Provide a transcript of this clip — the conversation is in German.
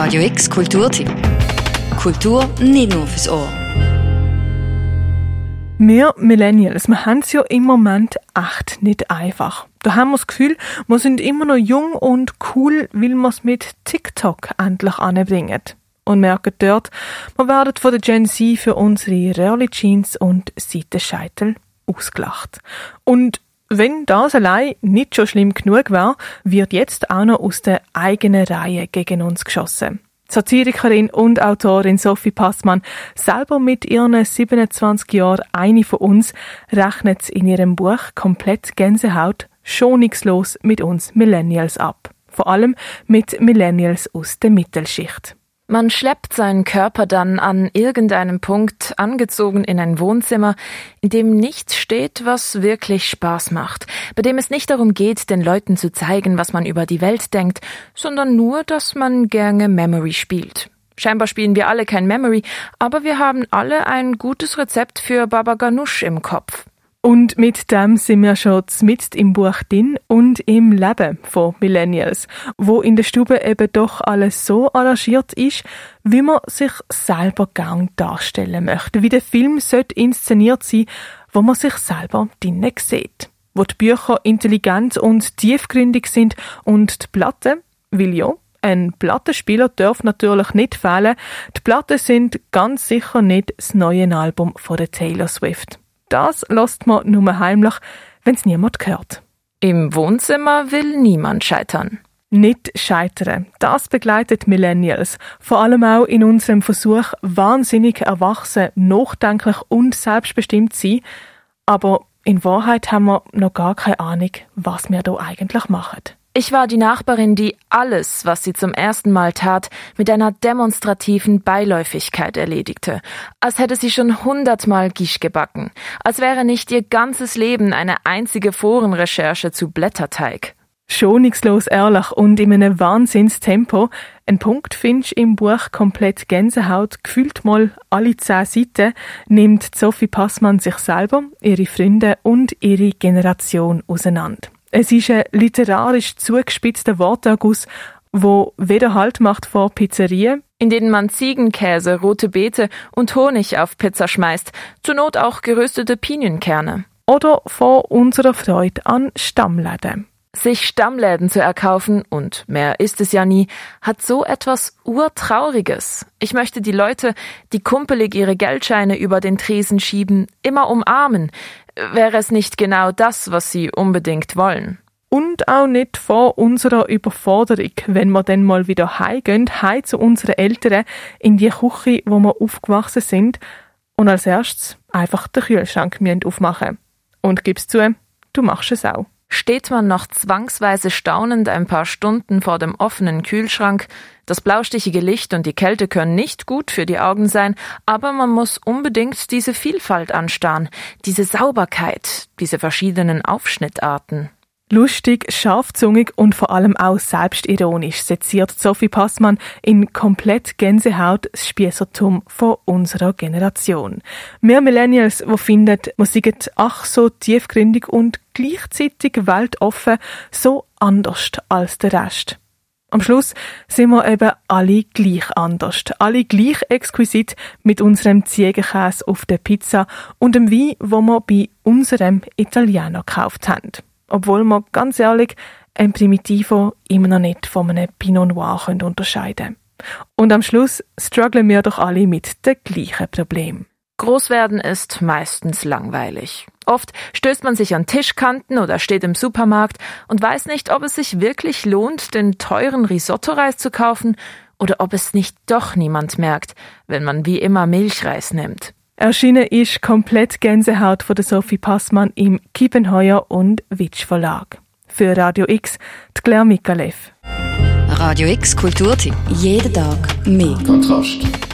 Radio X Kulturtipp. Kultur nicht nur fürs Ohr. Wir Millennials, wir haben es ja im Moment echt nicht einfach. Da haben wir das Gefühl, wir sind immer noch jung und cool, weil wir es mit TikTok endlich anbringen. Und merken dort, wir werden von der Gen Z für unsere Röhrli Jeans und Seitenscheitel ausgelacht. Und wenn das allein nicht schon schlimm genug war, wird jetzt auch noch aus der eigenen Reihe gegen uns geschossen. Satirikerin und Autorin Sophie Passmann, selber mit ihren 27 Jahren eine von uns, rechnet in ihrem Buch komplett Gänsehaut schonungslos mit uns Millennials ab. Vor allem mit Millennials aus der Mittelschicht. Man schleppt seinen Körper dann an irgendeinem Punkt angezogen in ein Wohnzimmer, in dem nichts steht, was wirklich Spaß macht, bei dem es nicht darum geht, den Leuten zu zeigen, was man über die Welt denkt, sondern nur, dass man gerne Memory spielt. Scheinbar spielen wir alle kein Memory, aber wir haben alle ein gutes Rezept für Baba Ganoush im Kopf. Und mit dem sind wir schon mit im Buch drin und im Leben von Millennials, wo in der Stube eben doch alles so arrangiert ist, wie man sich selber gern darstellen möchte, wie der Film sollte inszeniert sein, wo man sich selber drinnen sieht. Wo die Bücher intelligent und tiefgründig sind und die Platte, will ja, ein Plattenspieler darf natürlich nicht fehlen. Die Platten sind ganz sicher nicht das neue Album von der Taylor Swift. Das lässt man nur heimlich, wenn's niemand hört. Im Wohnzimmer will niemand scheitern. Nicht scheitern. Das begleitet Millennials. Vor allem auch in unserem Versuch, wahnsinnig erwachsen, nachdenklich und selbstbestimmt zu sein. Aber in Wahrheit haben wir noch gar keine Ahnung, was wir da eigentlich machen. Ich war die Nachbarin, die alles, was sie zum ersten Mal tat, mit einer demonstrativen Beiläufigkeit erledigte, als hätte sie schon hundertmal Gisch gebacken, als wäre nicht ihr ganzes Leben eine einzige Forenrecherche zu Blätterteig. Schonungslos ehrlich und in einem Wahnsinnstempo. Ein Punkt findest im Buch komplett Gänsehaut, gefühlt mal alle zehn Seiten, nimmt Sophie Passmann sich selber, ihre Freunde und ihre Generation auseinander. Es ist ein literarisch zugespitzter Worterguss, wo weder Halt macht vor Pizzerien, in denen man Ziegenkäse, rote Beete und Honig auf Pizza schmeißt, zur Not auch geröstete Pinienkerne. Oder vor unserer Freude an Stammläden. Sich Stammläden zu erkaufen, und mehr ist es ja nie, hat so etwas Urtrauriges. Ich möchte die Leute, die kumpelig ihre Geldscheine über den Tresen schieben, immer umarmen, wäre es nicht genau das, was sie unbedingt wollen. Und auch nicht vor unserer Überforderung, wenn wir dann mal wieder heimgehen, heim zu unseren Eltern, in die Küche, wo wir aufgewachsen sind, und als erstes einfach den Kühlschrank aufmachen. Und gib's zu, du machst es auch. Steht man noch zwangsweise staunend ein paar Stunden vor dem offenen Kühlschrank, das blaustichige Licht und die Kälte können nicht gut für die Augen sein, aber man muss unbedingt diese Vielfalt anstarren, diese Sauberkeit, diese verschiedenen Aufschnittarten. Lustig, scharfzungig und vor allem auch selbstironisch seziert Sophie Passmann in komplett Gänsehaut das Spießertum von unserer Generation. Wir Millennials, wo finden, wir sind ach so tiefgründig und gleichzeitig weltoffen, so anders als der Rest. Am Schluss sind wir eben alle gleich anders, alle gleich exquisit mit unserem Ziegenkäse auf der Pizza und dem Wein, wo wir bei unserem Italiener gekauft haben obwohl man ganz ehrlich ein Primitivo immer noch nicht von einem Pinot Noir unterscheiden können. Und am Schluss strugglen wir doch alle mit dem gleichen Problem. Großwerden ist meistens langweilig. Oft stößt man sich an Tischkanten oder steht im Supermarkt und weiß nicht, ob es sich wirklich lohnt, den teuren Risotto-Reis zu kaufen oder ob es nicht doch niemand merkt, wenn man wie immer Milchreis nimmt. Erschienen ist komplett Gänsehaut von der Sophie Passmann im Kiepenheuer und Witsch Verlag. Für Radio X, die Claire Mikalev. Radio X Kulturtipp. Jeden Tag mehr. Kontrast.